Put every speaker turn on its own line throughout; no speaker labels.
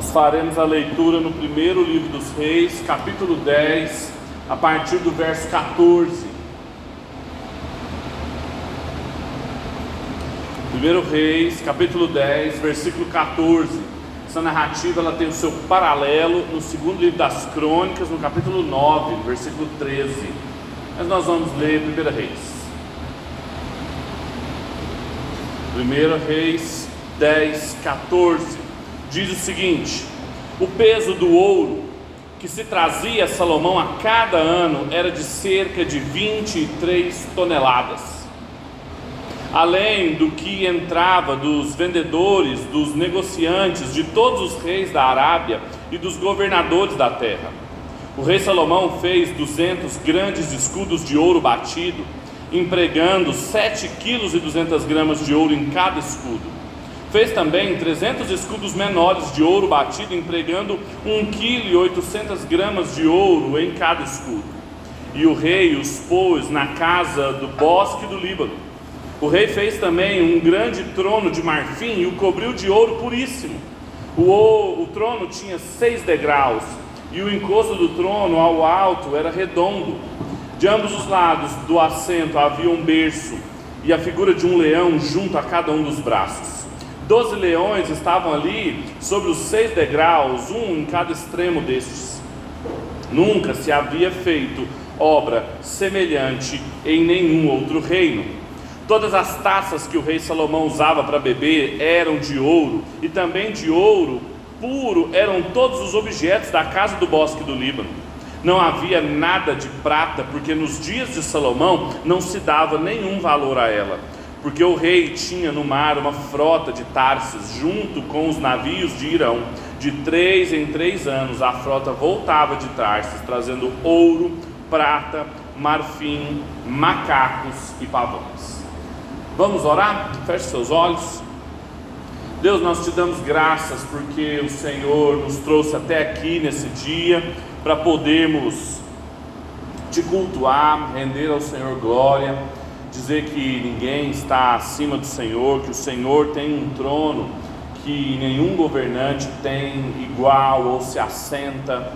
Nós faremos a leitura no primeiro livro dos Reis, capítulo 10, a partir do verso 14. Primeiro Reis, capítulo 10, versículo 14. Essa narrativa ela tem o seu paralelo no segundo livro das Crônicas, no capítulo 9, versículo 13. Mas nós vamos ler Primeiro Reis. Primeiro Reis 10, 14. Diz o seguinte: O peso do ouro que se trazia a Salomão a cada ano era de cerca de 23 toneladas além do que entrava dos vendedores, dos negociantes, de todos os reis da Arábia e dos governadores da terra. O rei Salomão fez 200 grandes escudos de ouro batido, empregando 7 quilos e 200 gramas de ouro em cada escudo. Fez também 300 escudos menores de ouro batido, empregando 1 quilo e 800 gramas de ouro em cada escudo. E o rei os pôs na casa do bosque do Líbano o rei fez também um grande trono de marfim e o cobriu de ouro puríssimo. O, o, trono tinha seis degraus e o encosto do trono ao alto era redondo. De ambos os lados do assento havia um berço e a figura de um leão junto a cada um dos braços. Doze leões estavam ali sobre os seis degraus, um em cada extremo destes. Nunca se havia feito obra semelhante em nenhum outro reino. Todas as taças que o rei Salomão usava para beber eram de ouro, e também de ouro puro eram todos os objetos da casa do bosque do Líbano. Não havia nada de prata, porque nos dias de Salomão não se dava nenhum valor a ela. Porque o rei tinha no mar uma frota de Tarsis, junto com os navios de Irão. De três em três anos a frota voltava de Tarsis, trazendo ouro, prata, marfim, macacos e pavões. Vamos orar? Feche seus olhos. Deus, nós te damos graças porque o Senhor nos trouxe até aqui nesse dia para podermos te cultuar, render ao Senhor glória, dizer que ninguém está acima do Senhor, que o Senhor tem um trono que nenhum governante tem igual ou se assenta.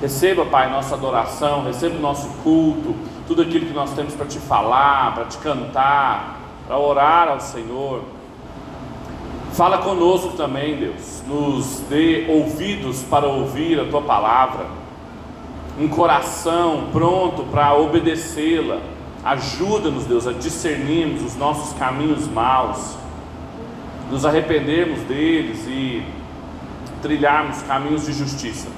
Receba, Pai, nossa adoração, receba o nosso culto, tudo aquilo que nós temos para te falar, para te cantar, para orar ao Senhor. Fala conosco também, Deus. Nos dê ouvidos para ouvir a tua palavra, um coração pronto para obedecê-la. Ajuda-nos, Deus, a discernirmos os nossos caminhos maus, nos arrependermos deles e trilharmos caminhos de justiça.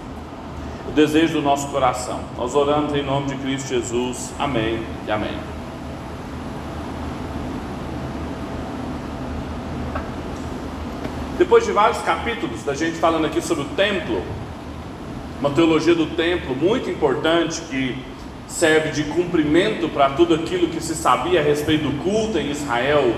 O desejo do nosso coração. Nós oramos em nome de Cristo Jesus. Amém e amém. Depois de vários capítulos da gente falando aqui sobre o templo, uma teologia do templo muito importante que serve de cumprimento para tudo aquilo que se sabia a respeito do culto em Israel,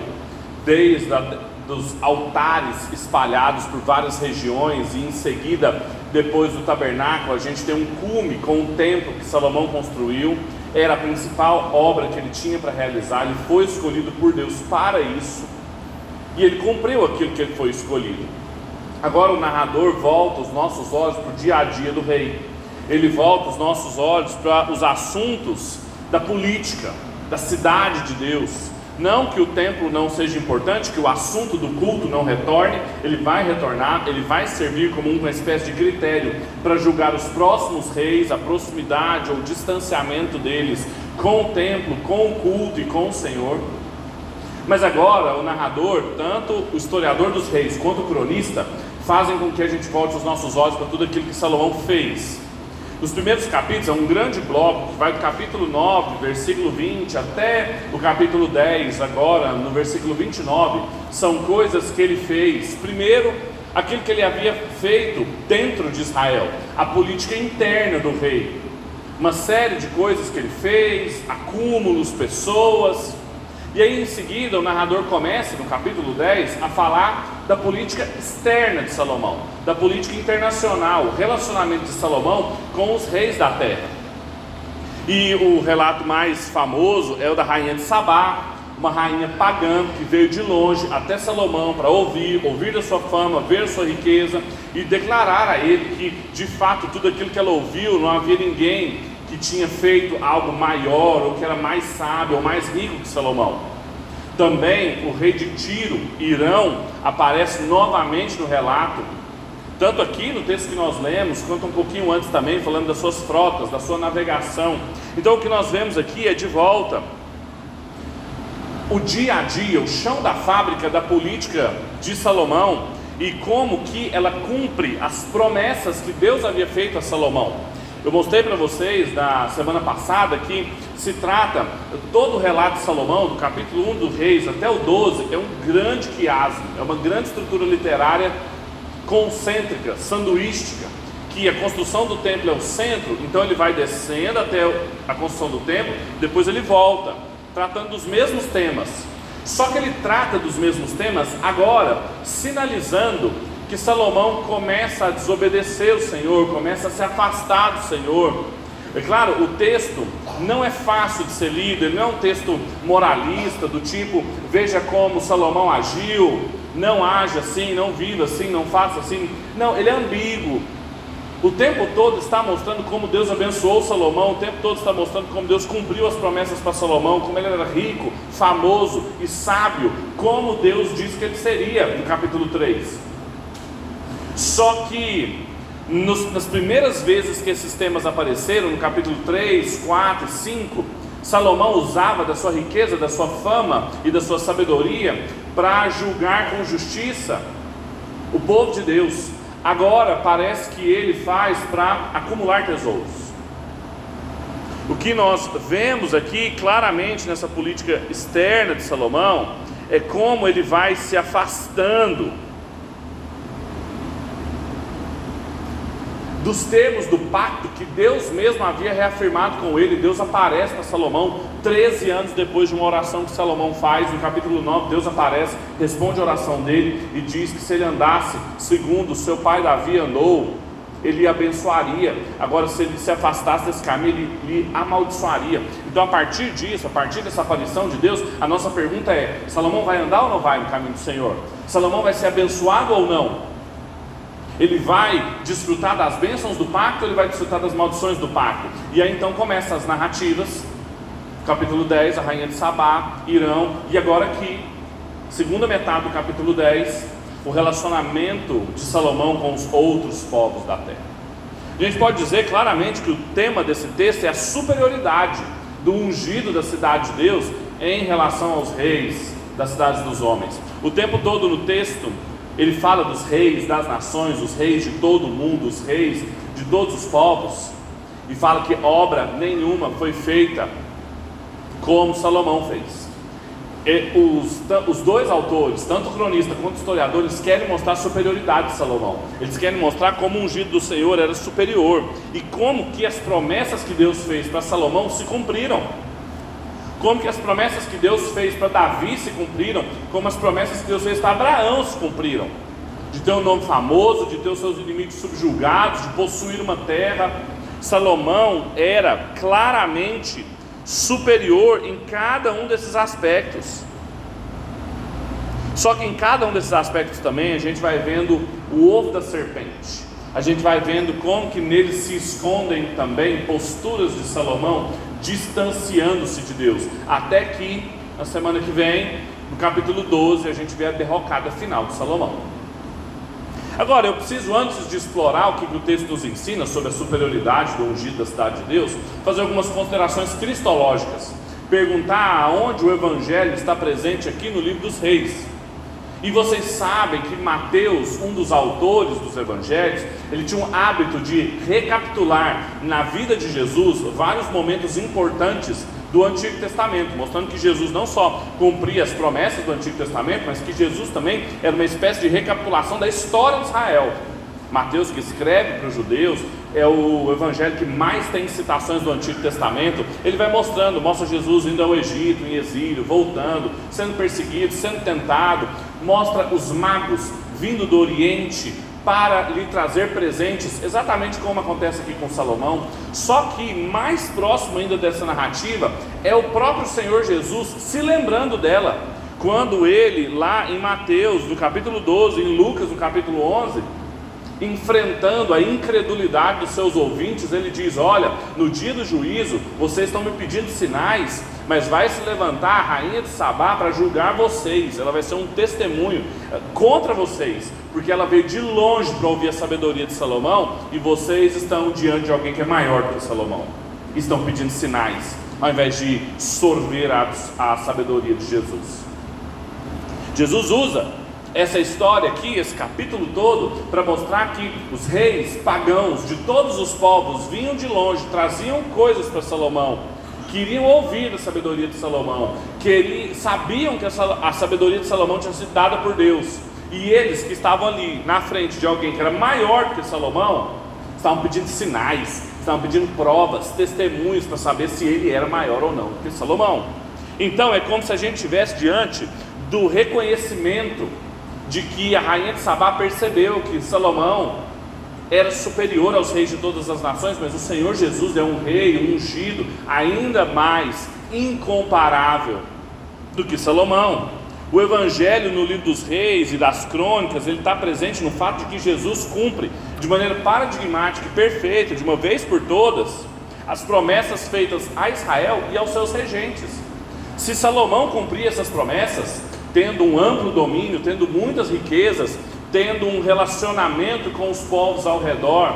desde a, dos altares espalhados por várias regiões e em seguida, depois do tabernáculo, a gente tem um cume com o templo que Salomão construiu. Era a principal obra que ele tinha para realizar, ele foi escolhido por Deus para isso e ele cumpriu aquilo que ele foi escolhido. Agora o narrador volta os nossos olhos para o dia a dia do rei. Ele volta os nossos olhos para os assuntos da política, da cidade de Deus. Não que o templo não seja importante, que o assunto do culto não retorne, ele vai retornar, ele vai servir como uma espécie de critério para julgar os próximos reis, a proximidade ou distanciamento deles com o templo, com o culto e com o Senhor. Mas agora o narrador, tanto o historiador dos reis quanto o cronista, fazem com que a gente volte os nossos olhos para tudo aquilo que Salomão fez. Os primeiros capítulos é um grande bloco que vai do capítulo 9, versículo 20, até o capítulo 10, agora no versículo 29, são coisas que ele fez. Primeiro, aquilo que ele havia feito dentro de Israel, a política interna do rei. Uma série de coisas que ele fez, acúmulos, pessoas, e aí em seguida o narrador começa, no capítulo 10, a falar da política externa de Salomão, da política internacional, o relacionamento de Salomão com os reis da terra. E o relato mais famoso é o da rainha de Sabá, uma rainha pagã que veio de longe até Salomão para ouvir, ouvir da sua fama, ver a sua riqueza e declarar a ele que de fato tudo aquilo que ela ouviu não havia ninguém que tinha feito algo maior ou que era mais sábio ou mais rico que Salomão. Também o rei de Tiro, Irão, aparece novamente no relato, tanto aqui no texto que nós lemos, quanto um pouquinho antes também, falando das suas frotas, da sua navegação. Então o que nós vemos aqui é de volta o dia a dia, o chão da fábrica da política de Salomão e como que ela cumpre as promessas que Deus havia feito a Salomão. Eu mostrei para vocês na semana passada que se trata, todo o relato de Salomão, do capítulo 1 do Reis até o 12, é um grande quiasmo, é uma grande estrutura literária concêntrica, sanduística, que a construção do templo é o centro, então ele vai descendo até a construção do templo, depois ele volta tratando dos mesmos temas. Só que ele trata dos mesmos temas agora, sinalizando que Salomão começa a desobedecer o Senhor, começa a se afastar do Senhor. É claro, o texto não é fácil de ser lido, não é um texto moralista, do tipo, veja como Salomão agiu, não age assim, não viva assim, não faça assim. Não, ele é ambíguo, o tempo todo está mostrando como Deus abençoou Salomão, o tempo todo está mostrando como Deus cumpriu as promessas para Salomão, como ele era rico, famoso e sábio, como Deus disse que ele seria, no capítulo 3. Só que nos, nas primeiras vezes que esses temas apareceram, no capítulo 3, 4 e 5, Salomão usava da sua riqueza, da sua fama e da sua sabedoria para julgar com justiça o povo de Deus. Agora parece que ele faz para acumular tesouros. O que nós vemos aqui claramente nessa política externa de Salomão é como ele vai se afastando dos termos do pacto que Deus mesmo havia reafirmado com ele. Deus aparece para Salomão 13 anos depois de uma oração que Salomão faz. No capítulo 9, Deus aparece, responde a oração dele e diz que se ele andasse segundo seu pai Davi andou, ele abençoaria. Agora, se ele se afastasse desse caminho, ele lhe amaldiçoaria. Então, a partir disso, a partir dessa aparição de Deus, a nossa pergunta é: Salomão vai andar ou não vai no caminho do Senhor? Salomão vai ser abençoado ou não? Ele vai desfrutar das bênçãos do pacto, ele vai desfrutar das maldições do pacto. E aí então começam as narrativas, capítulo 10, a rainha de Sabá, Irão, e agora aqui, segunda metade do capítulo 10, o relacionamento de Salomão com os outros povos da terra. A gente pode dizer claramente que o tema desse texto é a superioridade do ungido da cidade de Deus em relação aos reis das cidades dos homens. O tempo todo no texto, ele fala dos reis das nações, os reis de todo o mundo, os reis de todos os povos, e fala que obra nenhuma foi feita como Salomão fez. E os, os dois autores, tanto o cronista quanto o historiador, eles querem mostrar a superioridade de Salomão. Eles querem mostrar como o ungido do Senhor era superior e como que as promessas que Deus fez para Salomão se cumpriram como que as promessas que Deus fez para Davi se cumpriram, como as promessas que Deus fez para Abraão se cumpriram. De ter um nome famoso, de ter os seus inimigos subjugados, de possuir uma terra. Salomão era claramente superior em cada um desses aspectos. Só que em cada um desses aspectos também a gente vai vendo o ovo da serpente. A gente vai vendo como que nele se escondem também posturas de Salomão distanciando-se de Deus, até que na semana que vem, no capítulo 12, a gente vê a derrocada final de Salomão. Agora, eu preciso, antes de explorar o que o texto nos ensina sobre a superioridade do ungido da cidade de Deus, fazer algumas considerações cristológicas. Perguntar aonde o Evangelho está presente aqui no livro dos Reis. E vocês sabem que Mateus, um dos autores dos evangelhos, ele tinha um hábito de recapitular na vida de Jesus vários momentos importantes do Antigo Testamento, mostrando que Jesus não só cumpria as promessas do Antigo Testamento, mas que Jesus também era uma espécie de recapitulação da história de Israel. Mateus, que escreve para os judeus, é o evangelho que mais tem citações do Antigo Testamento. Ele vai mostrando, mostra Jesus indo ao Egito, em exílio, voltando, sendo perseguido, sendo tentado, mostra os magos vindo do Oriente para lhe trazer presentes, exatamente como acontece aqui com Salomão. Só que mais próximo ainda dessa narrativa é o próprio Senhor Jesus se lembrando dela, quando ele, lá em Mateus, no capítulo 12, em Lucas, no capítulo 11, enfrentando a incredulidade dos seus ouvintes, ele diz: Olha, no dia do juízo, vocês estão me pedindo sinais, mas vai se levantar a rainha de Sabá para julgar vocês, ela vai ser um testemunho eh, contra vocês, porque ela veio de longe para ouvir a sabedoria de Salomão. E vocês estão diante de alguém que é maior do que Salomão, estão pedindo sinais, ao invés de sorver a, a sabedoria de Jesus. Jesus usa essa história aqui, esse capítulo todo, para mostrar que os reis pagãos de todos os povos vinham de longe, traziam coisas para Salomão, queriam ouvir a sabedoria de Salomão, queriam, sabiam que a sabedoria de Salomão tinha sido dada por Deus, e eles que estavam ali na frente de alguém que era maior que Salomão, estavam pedindo sinais, estavam pedindo provas, testemunhos para saber se ele era maior ou não que Salomão. Então é como se a gente estivesse diante do reconhecimento de que a rainha de Sabá percebeu que Salomão era superior aos reis de todas as nações, mas o Senhor Jesus é um rei um ungido ainda mais incomparável do que Salomão. O Evangelho no livro dos reis e das crônicas, ele está presente no fato de que Jesus cumpre de maneira paradigmática e perfeita, de uma vez por todas, as promessas feitas a Israel e aos seus regentes. Se Salomão cumpria essas promessas, tendo um amplo domínio, tendo muitas riquezas, tendo um relacionamento com os povos ao redor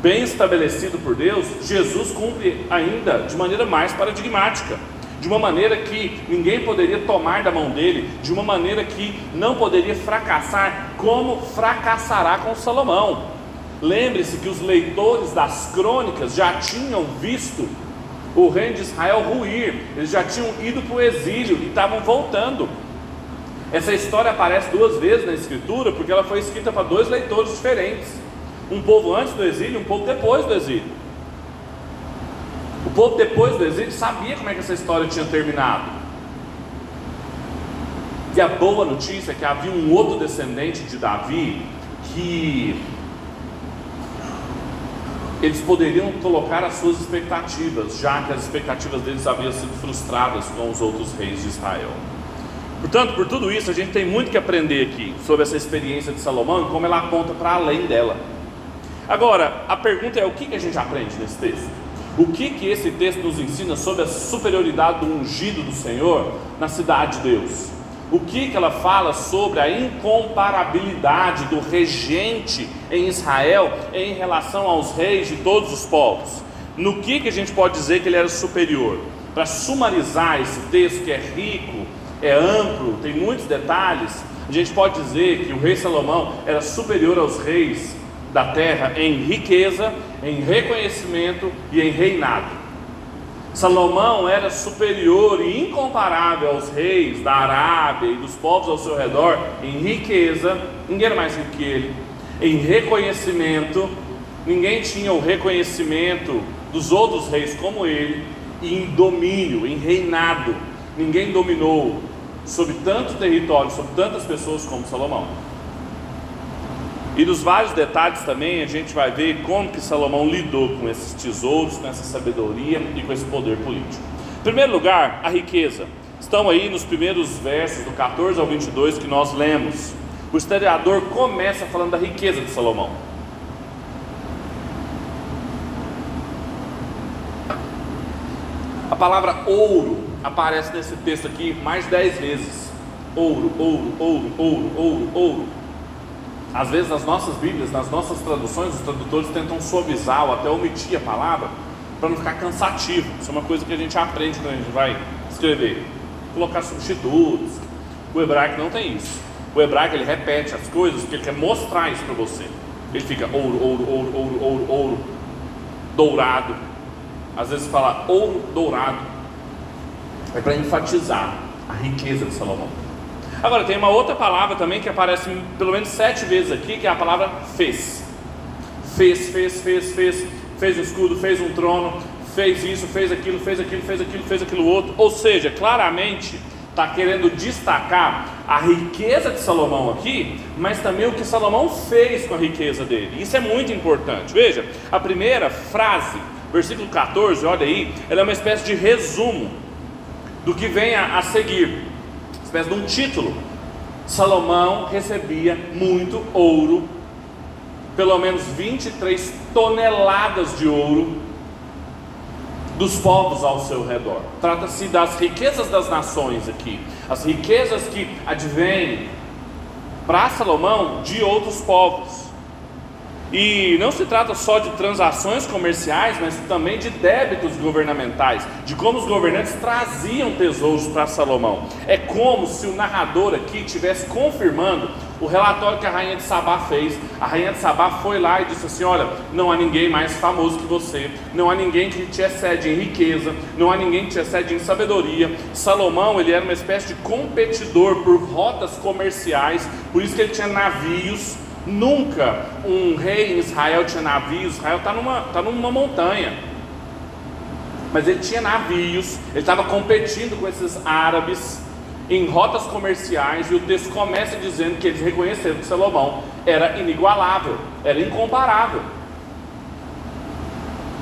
bem estabelecido por Deus, Jesus cumpre ainda de maneira mais paradigmática, de uma maneira que ninguém poderia tomar da mão dele, de uma maneira que não poderia fracassar, como fracassará com Salomão. Lembre-se que os leitores das crônicas já tinham visto o reino de Israel ruir, eles já tinham ido para o exílio e estavam voltando. Essa história aparece duas vezes na Escritura, porque ela foi escrita para dois leitores diferentes: um povo antes do exílio e um povo depois do exílio. O povo depois do exílio sabia como é que essa história tinha terminado. E a boa notícia é que havia um outro descendente de Davi que eles poderiam colocar as suas expectativas, já que as expectativas deles haviam sido frustradas com os outros reis de Israel. Portanto, por tudo isso, a gente tem muito que aprender aqui sobre essa experiência de Salomão e como ela aponta para além dela. Agora, a pergunta é: o que, que a gente aprende nesse texto? O que, que esse texto nos ensina sobre a superioridade do ungido do Senhor na cidade de Deus? O que, que ela fala sobre a incomparabilidade do regente em Israel em relação aos reis de todos os povos? No que, que a gente pode dizer que ele era superior? Para sumarizar esse texto que é rico, é amplo, tem muitos detalhes, a gente pode dizer que o rei Salomão era superior aos reis da terra em riqueza, em reconhecimento e em reinado. Salomão era superior e incomparável aos reis da Arábia e dos povos ao seu redor em riqueza, ninguém era mais rico que ele, em reconhecimento, ninguém tinha o reconhecimento dos outros reis como ele, e em domínio, em reinado, ninguém dominou sobre tanto território, sobre tantas pessoas como Salomão. E nos vários detalhes também a gente vai ver como que Salomão lidou com esses tesouros, com essa sabedoria e com esse poder político. Em primeiro lugar, a riqueza. Estão aí nos primeiros versos, do 14 ao 22 que nós lemos. O historiador começa falando da riqueza de Salomão. A palavra ouro aparece nesse texto aqui mais de dez vezes. Ouro, ouro, ouro, ouro, ouro, ouro. Às vezes nas nossas Bíblias, nas nossas traduções, os tradutores tentam suavizar ou até omitir a palavra para não ficar cansativo. Isso é uma coisa que a gente aprende quando a gente vai escrever. Colocar substitutos. O hebraico não tem isso. O hebraico ele repete as coisas porque ele quer mostrar isso para você. Ele fica ouro, ouro, ouro, ouro, ouro, ouro, dourado. Às vezes fala ouro dourado. É para enfatizar a riqueza de Salomão. Agora, tem uma outra palavra também que aparece pelo menos sete vezes aqui, que é a palavra fez. Fez, fez, fez, fez, fez um escudo, fez um trono, fez isso, fez aquilo, fez aquilo, fez aquilo, fez aquilo outro. Ou seja, claramente, está querendo destacar a riqueza de Salomão aqui, mas também o que Salomão fez com a riqueza dele. Isso é muito importante. Veja, a primeira frase, versículo 14, olha aí, ela é uma espécie de resumo do que vem a, a seguir, espécie de um título. Salomão recebia muito ouro, pelo menos 23 toneladas de ouro dos povos ao seu redor. Trata-se das riquezas das nações aqui, as riquezas que advêm para Salomão de outros povos. E não se trata só de transações comerciais, mas também de débitos governamentais, de como os governantes traziam tesouros para Salomão. É como se o narrador aqui estivesse confirmando o relatório que a rainha de Sabá fez. A rainha de Sabá foi lá e disse assim: Olha, não há ninguém mais famoso que você, não há ninguém que te excede em riqueza, não há ninguém que te excede em sabedoria. Salomão, ele era uma espécie de competidor por rotas comerciais, por isso que ele tinha navios. Nunca um rei em Israel tinha navios. Israel está numa, tá numa montanha. Mas ele tinha navios, ele estava competindo com esses árabes em rotas comerciais, e o texto começa dizendo que eles reconheceram que Salomão era inigualável, era incomparável.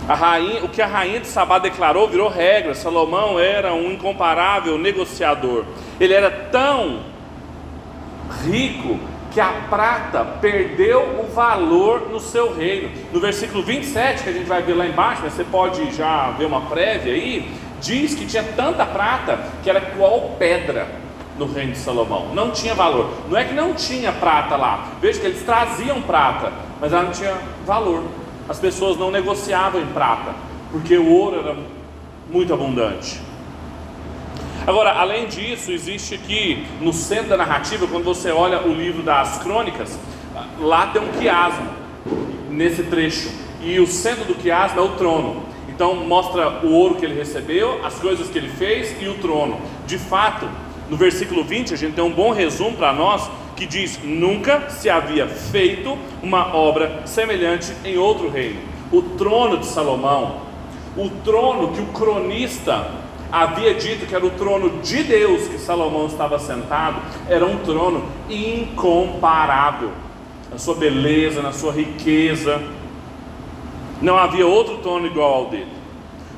A rainha, o que a rainha de Sabá declarou virou regra. Salomão era um incomparável negociador. Ele era tão rico que a prata perdeu o valor no seu reino. No versículo 27, que a gente vai ver lá embaixo, mas você pode já ver uma prévia aí, diz que tinha tanta prata que era qual pedra no reino de Salomão. Não tinha valor. Não é que não tinha prata lá. Veja que eles traziam prata, mas ela não tinha valor. As pessoas não negociavam em prata, porque o ouro era muito abundante. Agora, além disso, existe aqui no centro da narrativa, quando você olha o livro das crônicas, lá tem um quiasmo nesse trecho. E o centro do quiasmo é o trono. Então mostra o ouro que ele recebeu, as coisas que ele fez e o trono. De fato, no versículo 20 a gente tem um bom resumo para nós que diz: Nunca se havia feito uma obra semelhante em outro reino. O trono de Salomão, o trono que o cronista havia dito que era o trono de Deus que Salomão estava sentado, era um trono incomparável. Na sua beleza, na sua riqueza, não havia outro trono igual ao dele.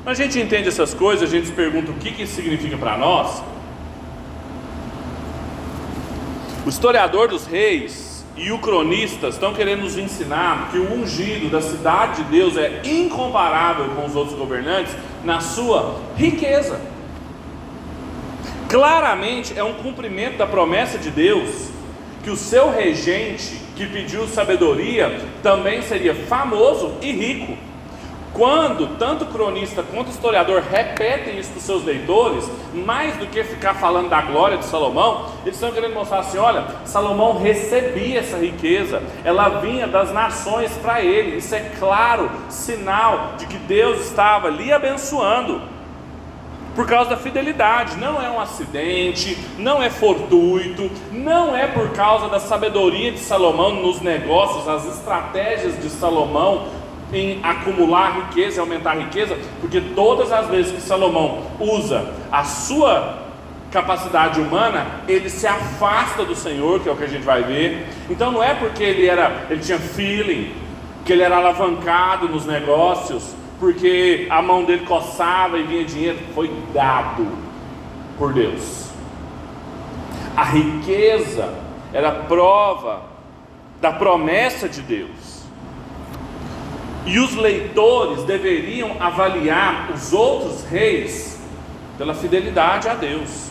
Quando a gente entende essas coisas, a gente se pergunta o que, que isso significa para nós. O historiador dos reis e o cronista estão querendo nos ensinar que o ungido da cidade de Deus é incomparável com os outros governantes na sua riqueza. Claramente é um cumprimento da promessa de Deus que o seu regente, que pediu sabedoria, também seria famoso e rico. Quando tanto cronista quanto historiador repetem isso para os seus leitores, mais do que ficar falando da glória de Salomão, eles estão querendo mostrar assim: olha, Salomão recebia essa riqueza, ela vinha das nações para ele. Isso é claro sinal de que Deus estava lhe abençoando por causa da fidelidade, não é um acidente, não é fortuito, não é por causa da sabedoria de Salomão nos negócios, as estratégias de Salomão em acumular riqueza aumentar riqueza, porque todas as vezes que Salomão usa a sua capacidade humana, ele se afasta do Senhor, que é o que a gente vai ver. Então não é porque ele era, ele tinha feeling, que ele era alavancado nos negócios, porque a mão dele coçava e vinha dinheiro, foi dado por Deus. A riqueza era prova da promessa de Deus. E os leitores deveriam avaliar os outros reis pela fidelidade a Deus.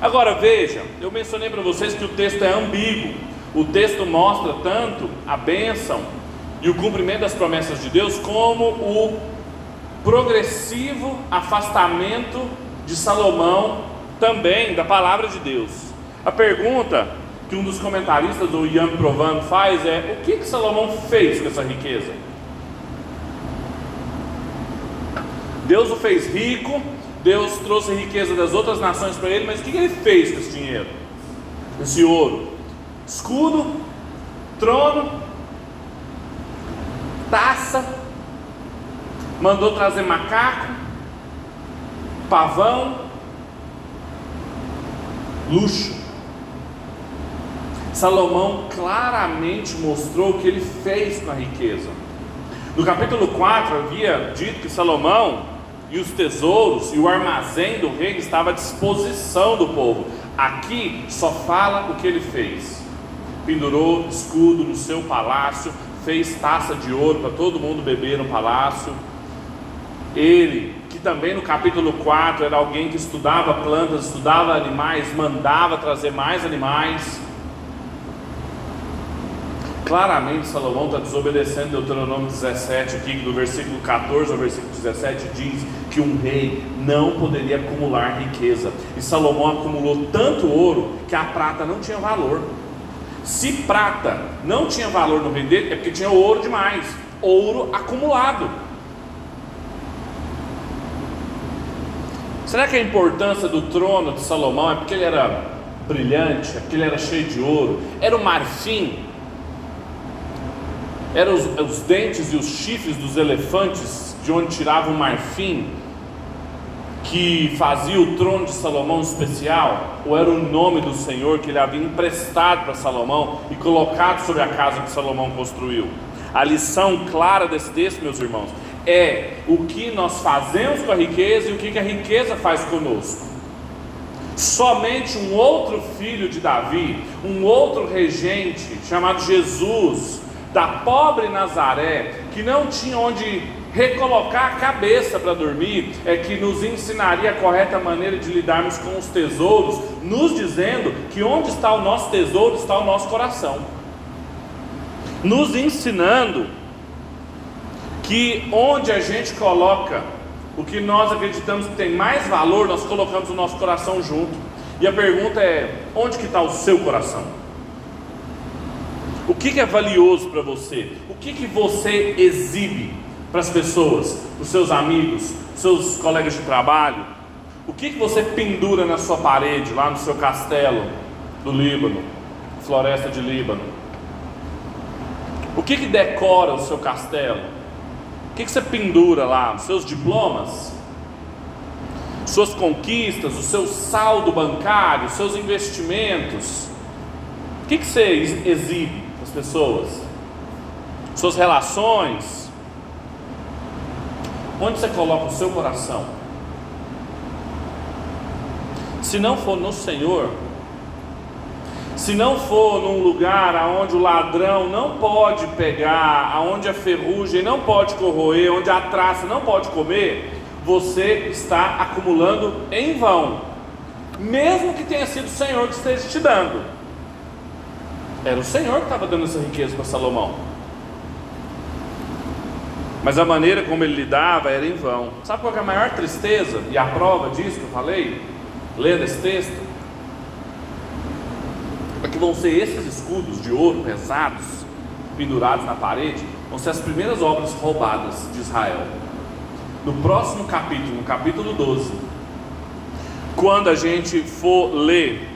Agora veja, eu mencionei para vocês que o texto é ambíguo. O texto mostra tanto a bênção e o cumprimento das promessas de Deus, como o progressivo afastamento de Salomão também da palavra de Deus. A pergunta que um dos comentaristas, o Ian Provan, faz é: o que, que Salomão fez com essa riqueza? Deus o fez rico, Deus trouxe riqueza das outras nações para ele, mas o que, ele fez com esse dinheiro? Esse ouro? Escudo, trono, taça, mandou trazer macaco, pavão. luxo. Salomão claramente mostrou o que ele fez com a riqueza. No capítulo 4 havia dito que Salomão e os tesouros e o armazém do reino estava à disposição do povo. Aqui só fala o que ele fez. Pendurou escudo no seu palácio, fez taça de ouro para todo mundo beber no palácio. Ele, que também no capítulo 4 era alguém que estudava plantas, estudava animais, mandava trazer mais animais. Claramente Salomão está desobedecendo Deuteronômio 17, aqui do versículo 14 ao versículo 17 diz que um rei não poderia acumular riqueza. E Salomão acumulou tanto ouro que a prata não tinha valor. Se prata não tinha valor no reino dele, é porque tinha ouro demais, ouro acumulado. Será que a importância do trono de Salomão é porque ele era brilhante, é porque ele era cheio de ouro, era o marfim? Eram os, os dentes e os chifres dos elefantes de onde tiravam o marfim que fazia o trono de Salomão especial, ou era o nome do Senhor que ele havia emprestado para Salomão e colocado sobre a casa que Salomão construiu? A lição clara desse texto, meus irmãos, é o que nós fazemos com a riqueza e o que a riqueza faz conosco. Somente um outro filho de Davi, um outro regente chamado Jesus, da pobre Nazaré, que não tinha onde recolocar a cabeça para dormir, é que nos ensinaria a correta maneira de lidarmos com os tesouros, nos dizendo que onde está o nosso tesouro está o nosso coração, nos ensinando que onde a gente coloca o que nós acreditamos que tem mais valor, nós colocamos o nosso coração junto. E a pergunta é: onde que está o seu coração? O que, é valioso para você? O que, que você exibe para as pessoas, para os seus amigos, seus colegas de trabalho? O que, que você pendura na sua parede, lá no seu castelo do Líbano, floresta de Líbano? O que, que decora o seu castelo? O que, que você pendura lá? Os seus diplomas? Suas conquistas, o seu saldo bancário, os seus investimentos? O que, que você exibe as pessoas? Suas relações? Onde você coloca o seu coração? Se não for no Senhor, se não for num lugar aonde o ladrão não pode pegar, aonde a ferrugem não pode corroer, onde a traça não pode comer, você está acumulando em vão, mesmo que tenha sido o Senhor que esteja te dando. Era o Senhor que estava dando essa riqueza para Salomão. Mas a maneira como ele lidava era em vão. Sabe qual é a maior tristeza e a prova disso que eu falei? Lendo esse texto? É que vão ser esses escudos de ouro pesados, pendurados na parede, vão ser as primeiras obras roubadas de Israel. No próximo capítulo, no capítulo 12, quando a gente for ler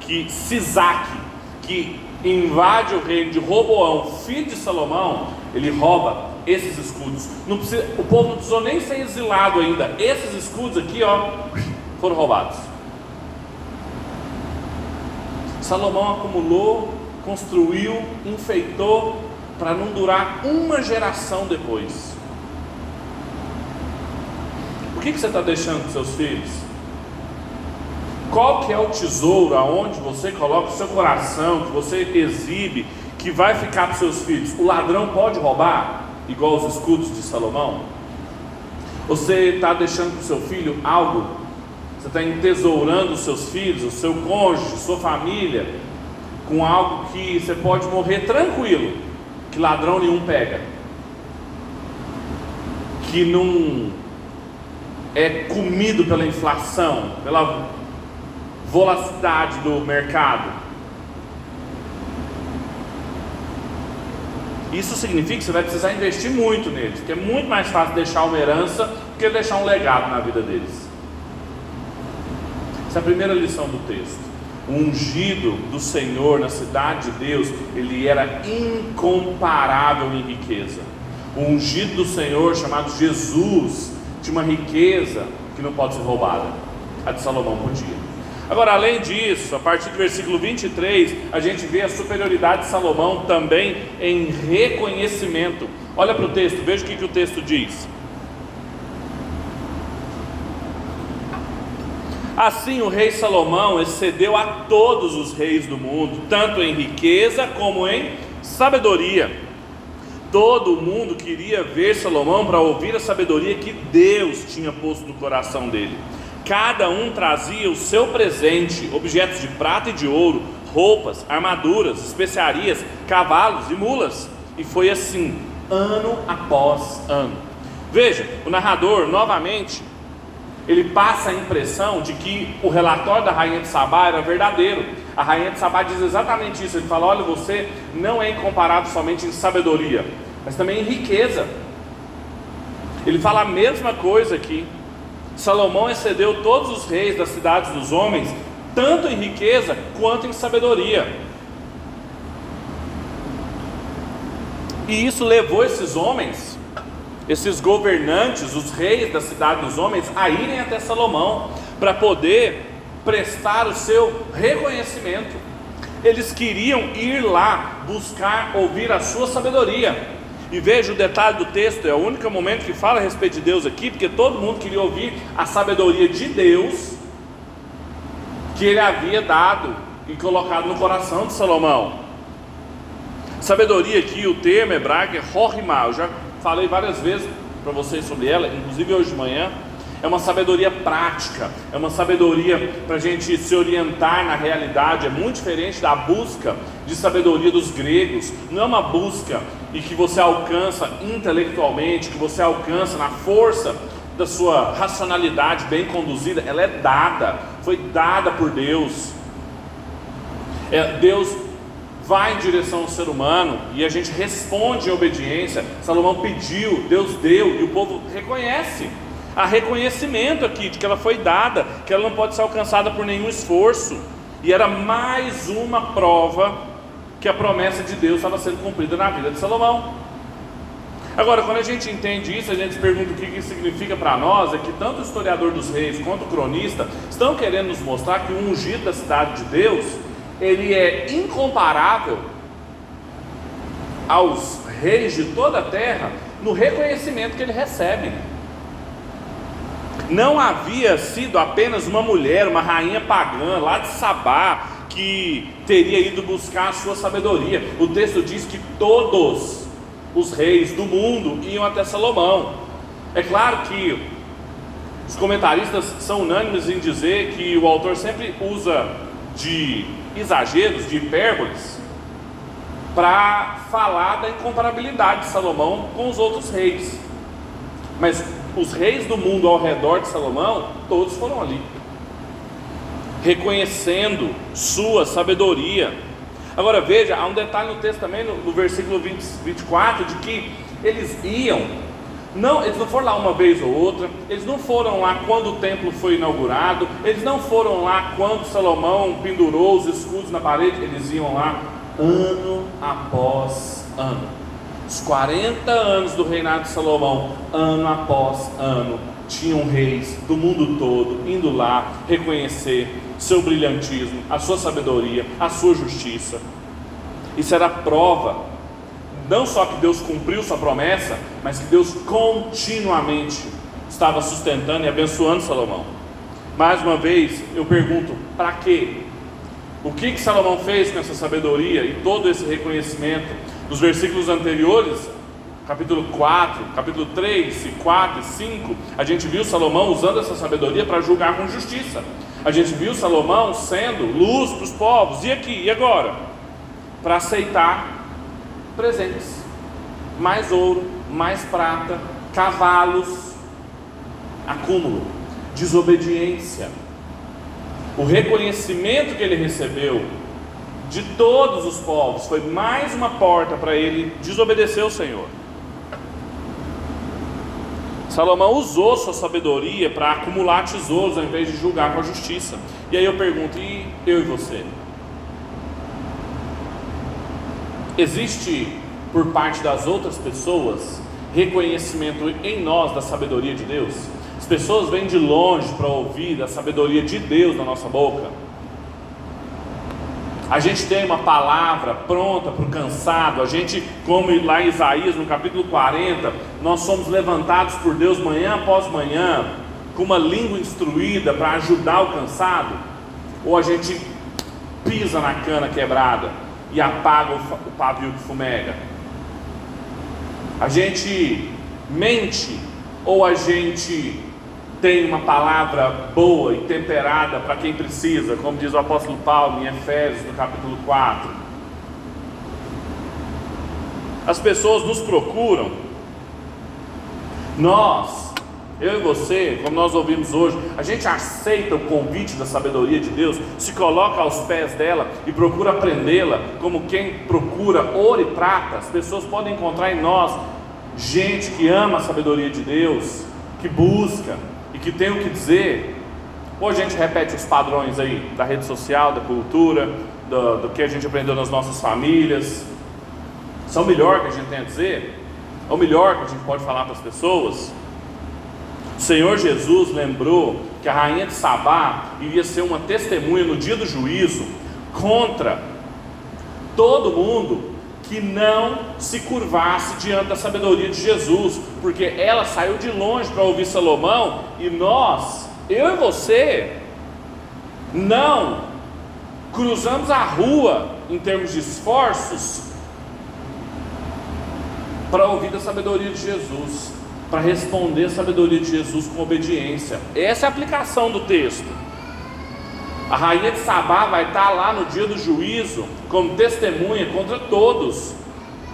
que Sisaque, que invade o reino de Roboão, filho de Salomão, ele rouba esses escudos. Precisa, o povo não precisou nem ser exilado ainda. Esses escudos aqui, ó, foram roubados. Salomão acumulou, construiu, enfeitou para não durar uma geração depois. O que, que você está deixando para seus filhos? Qual que é o tesouro aonde você coloca o seu coração, que você exibe, que vai ficar para seus filhos? O ladrão pode roubar, igual os escudos de Salomão? Você está deixando para o seu filho algo você está entesourando os seus filhos, o seu cônjuge, sua família, com algo que você pode morrer tranquilo, que ladrão nenhum pega, que não é comido pela inflação, pela volatilidade do mercado. Isso significa que você vai precisar investir muito neles, porque é muito mais fácil deixar uma herança do que deixar um legado na vida deles. Essa é a primeira lição do texto. O ungido do Senhor na cidade de Deus, ele era incomparável em riqueza. O ungido do Senhor, chamado Jesus, tinha uma riqueza que não pode ser roubada. A de Salomão podia. Agora, além disso, a partir do versículo 23, a gente vê a superioridade de Salomão também em reconhecimento. Olha para o texto, veja o que, que o texto diz. Assim, o rei Salomão excedeu a todos os reis do mundo, tanto em riqueza como em sabedoria. Todo mundo queria ver Salomão para ouvir a sabedoria que Deus tinha posto no coração dele. Cada um trazia o seu presente, objetos de prata e de ouro, roupas, armaduras, especiarias, cavalos e mulas. E foi assim, ano após ano. Veja, o narrador novamente ele passa a impressão de que o relatório da rainha de Sabá era verdadeiro. A rainha de Sabá diz exatamente isso. Ele fala: olha, você não é incomparável somente em sabedoria, mas também em riqueza. Ele fala a mesma coisa aqui. Salomão excedeu todos os reis das cidades dos homens, tanto em riqueza quanto em sabedoria. E isso levou esses homens, esses governantes, os reis da cidade dos homens, a irem até Salomão para poder prestar o seu reconhecimento. Eles queriam ir lá buscar ouvir a sua sabedoria. E veja o detalhe do texto, é o único momento que fala a respeito de Deus aqui, porque todo mundo queria ouvir a sabedoria de Deus que ele havia dado e colocado no coração de Salomão. Sabedoria aqui, o termo hebraico é Rorimá. Eu já falei várias vezes para vocês sobre ela, inclusive hoje de manhã é uma sabedoria prática, é uma sabedoria para a gente se orientar na realidade, é muito diferente da busca de sabedoria dos gregos, não é uma busca e que você alcança intelectualmente, que você alcança na força da sua racionalidade bem conduzida, ela é dada, foi dada por Deus. É, Deus vai em direção ao ser humano e a gente responde em obediência. Salomão pediu, Deus deu e o povo reconhece há reconhecimento aqui de que ela foi dada, que ela não pode ser alcançada por nenhum esforço. E era mais uma prova que a promessa de Deus estava sendo cumprida na vida de Salomão. Agora, quando a gente entende isso, a gente pergunta o que isso significa para nós, é que tanto o historiador dos reis quanto o cronista estão querendo nos mostrar que o ungido da cidade de Deus, ele é incomparável aos reis de toda a terra no reconhecimento que ele recebe não havia sido apenas uma mulher, uma rainha pagã lá de Sabá, que teria ido buscar a sua sabedoria. O texto diz que todos os reis do mundo iam até Salomão. É claro que os comentaristas são unânimes em dizer que o autor sempre usa de exageros, de hipérboles, para falar da incomparabilidade de Salomão com os outros reis. Mas os reis do mundo ao redor de Salomão, todos foram ali, reconhecendo sua sabedoria. Agora veja, há um detalhe no texto também, no, no versículo 20, 24, de que eles iam, não, eles não foram lá uma vez ou outra, eles não foram lá quando o templo foi inaugurado, eles não foram lá quando Salomão pendurou os escudos na parede, eles iam lá ano após ano. Os 40 anos do reinado de Salomão, ano após ano, tinham reis do mundo todo indo lá reconhecer seu brilhantismo, a sua sabedoria, a sua justiça. Isso era prova, não só que Deus cumpriu sua promessa, mas que Deus continuamente estava sustentando e abençoando Salomão. Mais uma vez, eu pergunto: para quê? O que, que Salomão fez com essa sabedoria e todo esse reconhecimento? Nos versículos anteriores, capítulo 4, capítulo 3, 4 e 5, a gente viu Salomão usando essa sabedoria para julgar com justiça. A gente viu Salomão sendo luz para os povos. E aqui, e agora? Para aceitar presentes. Mais ouro, mais prata, cavalos, acúmulo, desobediência. O reconhecimento que ele recebeu de todos os povos, foi mais uma porta para ele desobedecer o Senhor. Salomão usou sua sabedoria para acumular tesouros ao invés de julgar com a justiça. E aí eu pergunto: e eu e você? Existe por parte das outras pessoas reconhecimento em nós da sabedoria de Deus? As pessoas vêm de longe para ouvir a sabedoria de Deus na nossa boca. A gente tem uma palavra pronta para o cansado. A gente, como lá em Isaías, no capítulo 40, nós somos levantados por Deus manhã após manhã, com uma língua instruída para ajudar o cansado. Ou a gente pisa na cana quebrada e apaga o pavio que fumega. A gente mente ou a gente tem uma palavra boa e temperada para quem precisa, como diz o apóstolo Paulo em Efésios, no capítulo 4. As pessoas nos procuram, nós, eu e você, como nós ouvimos hoje, a gente aceita o convite da sabedoria de Deus, se coloca aos pés dela e procura aprendê-la, como quem procura ouro e prata. As pessoas podem encontrar em nós gente que ama a sabedoria de Deus, que busca, e que tem o que dizer, ou a gente repete os padrões aí da rede social, da cultura, do, do que a gente aprendeu nas nossas famílias, são o melhor que a gente tem a dizer, é o melhor que a gente pode falar para as pessoas. O Senhor Jesus lembrou que a rainha de Sabá iria ser uma testemunha no dia do juízo contra todo mundo que não se curvasse diante da sabedoria de Jesus, porque ela saiu de longe para ouvir Salomão e nós, eu e você, não cruzamos a rua em termos de esforços para ouvir a sabedoria de Jesus, para responder a sabedoria de Jesus com obediência. Essa é a aplicação do texto. A rainha de Sabá vai estar lá no dia do juízo como testemunha contra todos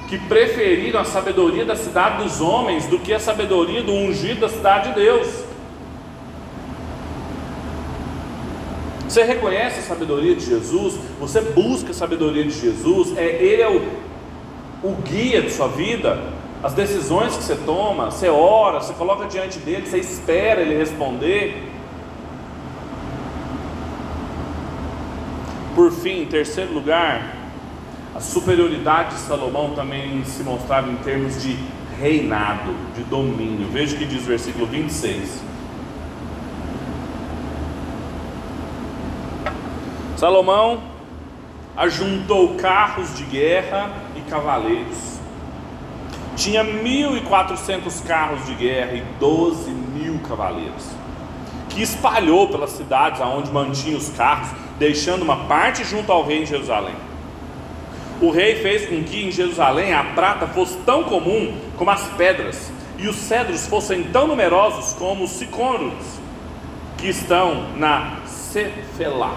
que preferiram a sabedoria da cidade dos homens do que a sabedoria do ungido da cidade de Deus. Você reconhece a sabedoria de Jesus? Você busca a sabedoria de Jesus? É, ele é o, o guia de sua vida? As decisões que você toma, você ora, você coloca diante dele, você espera ele responder. Por fim, em terceiro lugar, a superioridade de Salomão também se mostrava em termos de reinado, de domínio. Veja o que diz o versículo 26. Salomão ajuntou carros de guerra e cavaleiros. Tinha 1.400 carros de guerra e 12 mil cavaleiros, que espalhou pelas cidades aonde mantinha os carros deixando uma parte junto ao rei em Jerusalém. O rei fez com que em Jerusalém a prata fosse tão comum como as pedras, e os cedros fossem tão numerosos como os sicômoros que estão na Cefelá.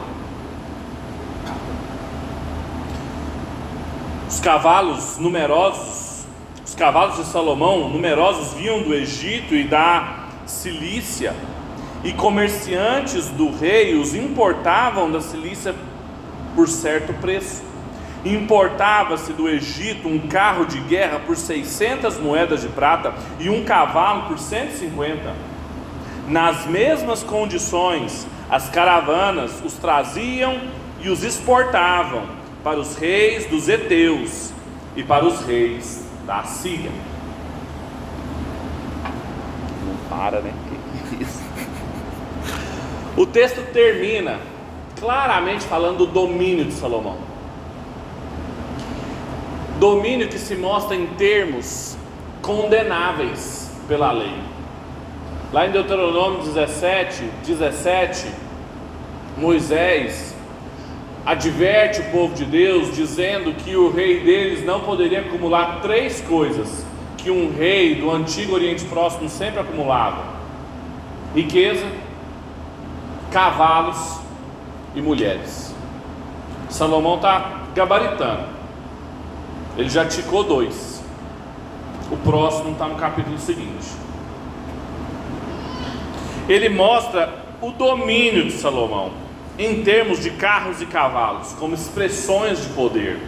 Os cavalos numerosos, os cavalos de Salomão numerosos vinham do Egito e da Cilícia e comerciantes do rei os importavam da Cilícia por certo preço. Importava-se do Egito um carro de guerra por 600 moedas de prata e um cavalo por 150. Nas mesmas condições, as caravanas os traziam e os exportavam para os reis dos Eteus e para os reis da Síria. Não para, né? O texto termina claramente falando do domínio de Salomão. Domínio que se mostra em termos condenáveis pela lei. Lá em Deuteronômio 17, 17, Moisés adverte o povo de Deus, dizendo que o rei deles não poderia acumular três coisas que um rei do antigo Oriente Próximo sempre acumulava: riqueza, cavalos e mulheres. Salomão está gabaritando. Ele já ticou dois. O próximo está no capítulo seguinte. Ele mostra o domínio de Salomão em termos de carros e cavalos, como expressões de poder.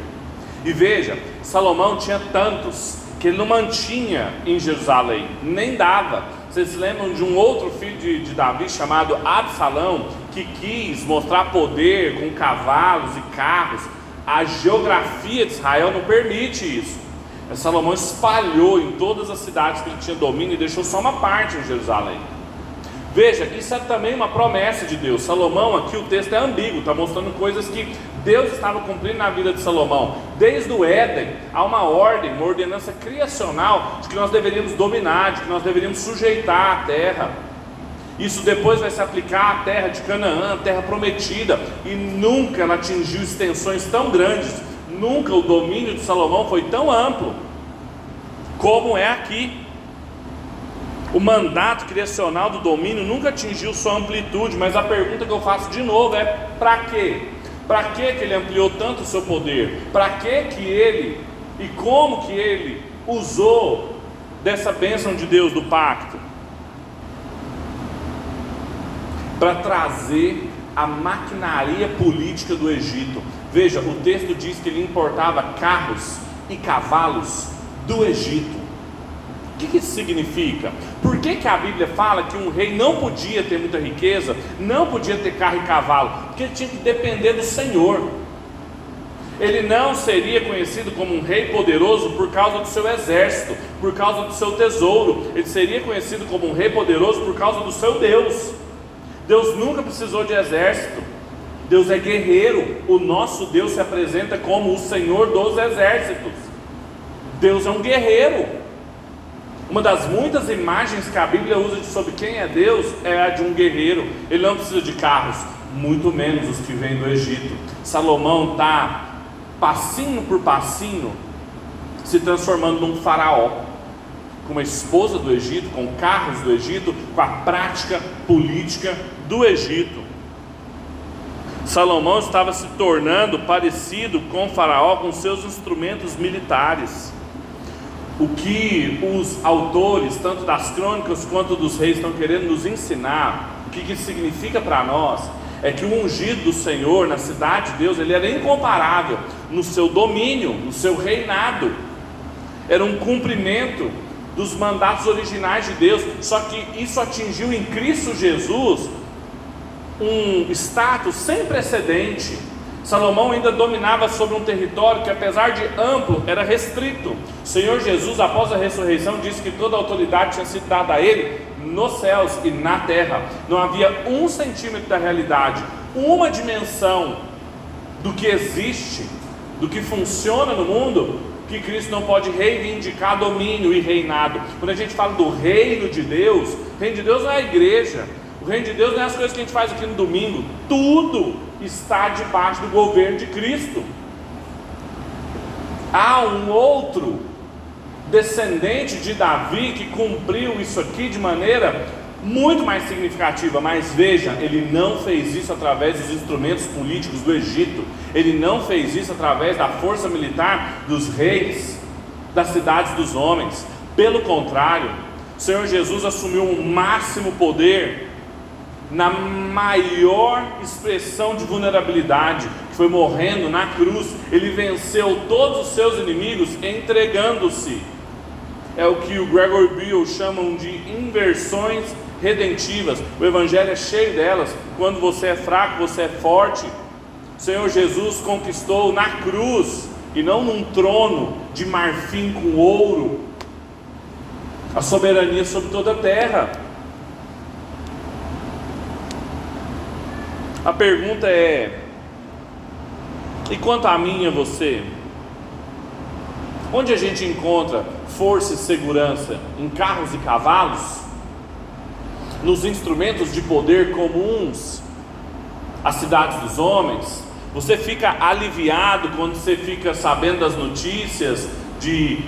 E veja, Salomão tinha tantos que ele não mantinha em Jerusalém, nem dava vocês se lembram de um outro filho de, de Davi chamado Absalão, que quis mostrar poder com cavalos e carros? A geografia de Israel não permite isso. Mas Salomão espalhou em todas as cidades que ele tinha domínio e deixou só uma parte em Jerusalém. Veja, isso é também uma promessa de Deus. Salomão, aqui o texto é ambíguo, está mostrando coisas que Deus estava cumprindo na vida de Salomão. Desde o Éden, há uma ordem, uma ordenança criacional de que nós deveríamos dominar, de que nós deveríamos sujeitar a terra. Isso depois vai se aplicar à terra de Canaã, terra prometida, e nunca ela atingiu extensões tão grandes, nunca o domínio de Salomão foi tão amplo como é aqui. O mandato criacional do domínio nunca atingiu sua amplitude, mas a pergunta que eu faço de novo é: para quê? Para que ele ampliou tanto o seu poder? Para que que ele e como que ele usou dessa bênção de Deus do pacto? Para trazer a maquinaria política do Egito. Veja, o texto diz que ele importava carros e cavalos do Egito. O que, isso significa? Por que, que a Bíblia fala que um rei não podia ter muita riqueza, não podia ter carro e cavalo? Porque ele tinha que depender do Senhor. Ele não seria conhecido como um rei poderoso por causa do seu exército, por causa do seu tesouro. Ele seria conhecido como um rei poderoso por causa do seu Deus. Deus nunca precisou de exército. Deus é guerreiro. O nosso Deus se apresenta como o Senhor dos exércitos. Deus é um guerreiro. Uma das muitas imagens que a Bíblia usa sobre quem é Deus é a de um guerreiro. Ele não precisa de carros, muito menos os que vêm do Egito. Salomão está passinho por passinho se transformando num faraó, com uma esposa do Egito, com carros do Egito, com a prática política do Egito. Salomão estava se tornando parecido com Faraó com seus instrumentos militares o que os autores, tanto das crônicas quanto dos reis, estão querendo nos ensinar, o que, isso significa para nós, é que o ungido do Senhor na cidade de Deus, ele era incomparável no seu domínio, no seu reinado, era um cumprimento dos mandatos originais de Deus, só que isso atingiu em Cristo Jesus um status sem precedente Salomão ainda dominava sobre um território que, apesar de amplo, era restrito. O Senhor Jesus, após a ressurreição, disse que toda a autoridade tinha sido dada a ele nos céus e na terra. Não havia um centímetro da realidade, uma dimensão do que existe, do que funciona no mundo, que Cristo não pode reivindicar domínio e reinado. Quando a gente fala do reino de Deus, o reino de Deus não é a igreja, o reino de Deus não é as coisas que a gente faz aqui no domingo, tudo está debaixo do governo de Cristo. Há um outro descendente de Davi que cumpriu isso aqui de maneira muito mais significativa, mas veja, ele não fez isso através dos instrumentos políticos do Egito, ele não fez isso através da força militar dos reis, das cidades dos homens, pelo contrário, o Senhor Jesus assumiu o um máximo poder na maior expressão de vulnerabilidade, que foi morrendo na cruz, ele venceu todos os seus inimigos entregando-se. É o que o Gregor Bill chamam de inversões redentivas. O Evangelho é cheio delas. Quando você é fraco, você é forte. O Senhor Jesus conquistou na cruz e não num trono de marfim com ouro a soberania sobre toda a terra. A pergunta é: e quanto a mim e a você? Onde a gente encontra força e segurança? Em carros e cavalos? Nos instrumentos de poder comuns? As cidades dos homens? Você fica aliviado quando você fica sabendo das notícias de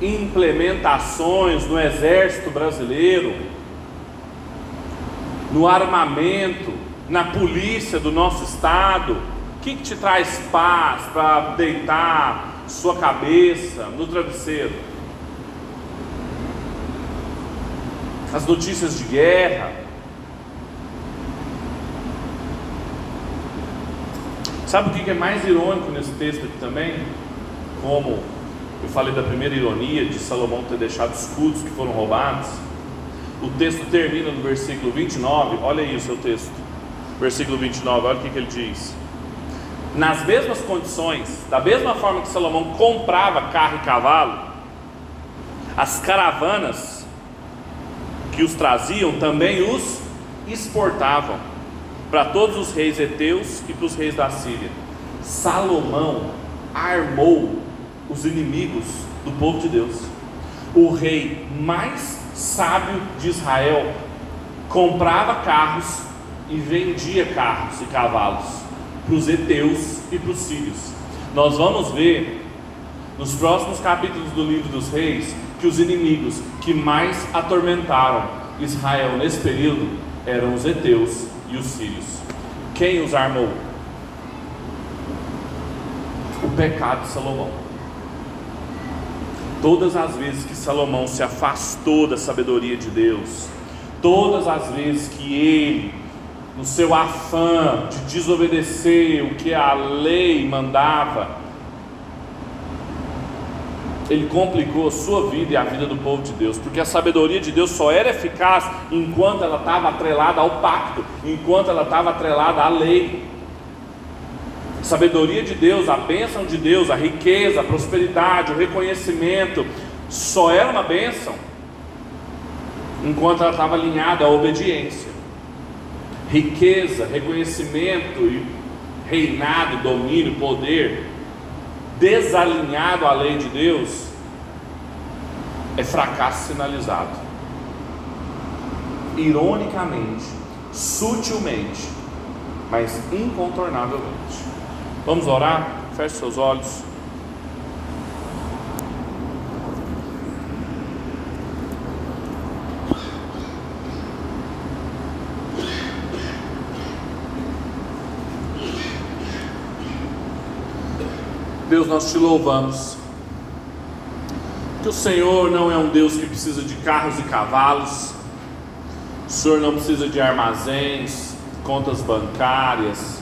implementações no exército brasileiro, no armamento, na polícia do nosso estado? O que, que te traz paz para deitar sua cabeça no travesseiro? As notícias de guerra. Sabe o que é mais irônico nesse texto aqui também? Como eu falei da primeira ironia de Salomão ter deixado escudos que foram roubados. O texto termina no versículo 29, olha aí o seu texto versículo 29, olha o que, que ele diz. Nas mesmas condições, da mesma forma que Salomão comprava carro e cavalo, as caravanas que os traziam também os exportavam para todos os reis heteus e para os reis da Síria. Salomão armou os inimigos do povo de Deus. O rei mais sábio de Israel comprava carros e vendia carros e cavalos para os heteus e para os sírios. Nós vamos ver nos próximos capítulos do livro dos reis que os inimigos que mais atormentaram Israel nesse período eram os heteus e os sírios. Quem os armou? O pecado de Salomão. Todas as vezes que Salomão se afastou da sabedoria de Deus, todas as vezes que ele, no seu afã de desobedecer o que a lei mandava, ele complicou a sua vida e a vida do povo de Deus, porque a sabedoria de Deus só era eficaz enquanto ela estava atrelada ao pacto, enquanto ela estava atrelada à lei. A sabedoria de Deus, a bênção de Deus, a riqueza, a prosperidade, o reconhecimento, só era uma bênção enquanto ela estava alinhada à obediência. Riqueza, reconhecimento e reinado, domínio, poder desalinhado à lei de Deus, é fracasso sinalizado. Ironicamente, sutilmente, mas incontornavelmente. Vamos orar? Feche seus olhos. Deus, nós te louvamos. Que o Senhor não é um Deus que precisa de carros e cavalos, o Senhor não precisa de armazéns, contas bancárias.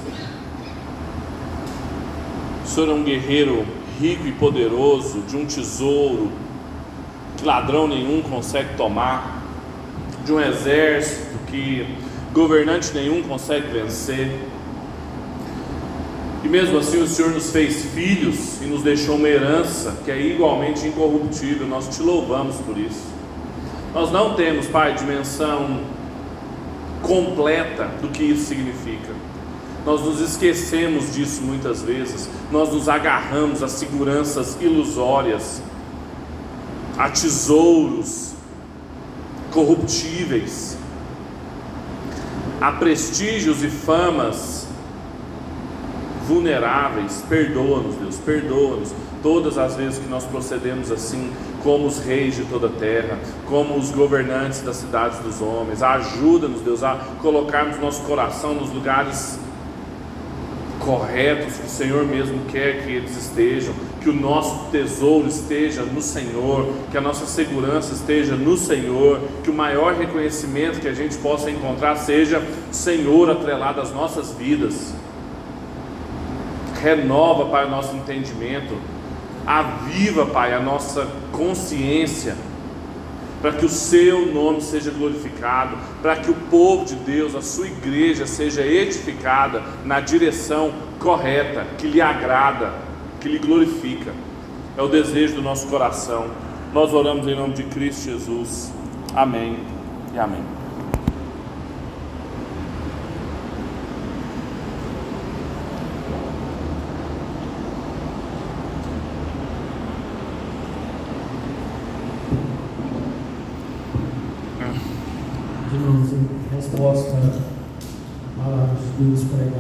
O Senhor é um guerreiro rico e poderoso, de um tesouro que ladrão nenhum consegue tomar, de um exército que governante nenhum consegue vencer. E mesmo assim o Senhor nos fez filhos e nos deixou uma herança que é igualmente incorruptível. Nós te louvamos por isso. Nós não temos, Pai, dimensão completa do que isso significa. Nós nos esquecemos disso muitas vezes. Nós nos agarramos a seguranças ilusórias, a tesouros corruptíveis, a prestígios e famas vulneráveis, perdoa-nos, Deus, perdoa-nos todas as vezes que nós procedemos assim, como os reis de toda a terra, como os governantes das cidades dos homens. Ajuda-nos, Deus, a colocarmos nosso coração nos lugares corretos que o Senhor mesmo quer que eles estejam, que o nosso tesouro esteja no Senhor, que a nossa segurança esteja no Senhor, que o maior reconhecimento que a gente possa encontrar seja Senhor atrelado às nossas vidas renova, Pai, o nosso entendimento, aviva, Pai, a nossa consciência, para que o Seu nome seja glorificado, para que o povo de Deus, a Sua igreja, seja edificada na direção correta, que lhe agrada, que lhe glorifica. É o desejo do nosso coração. Nós oramos em nome de Cristo Jesus. Amém e amém.
resposta à palavra de Deus pregada.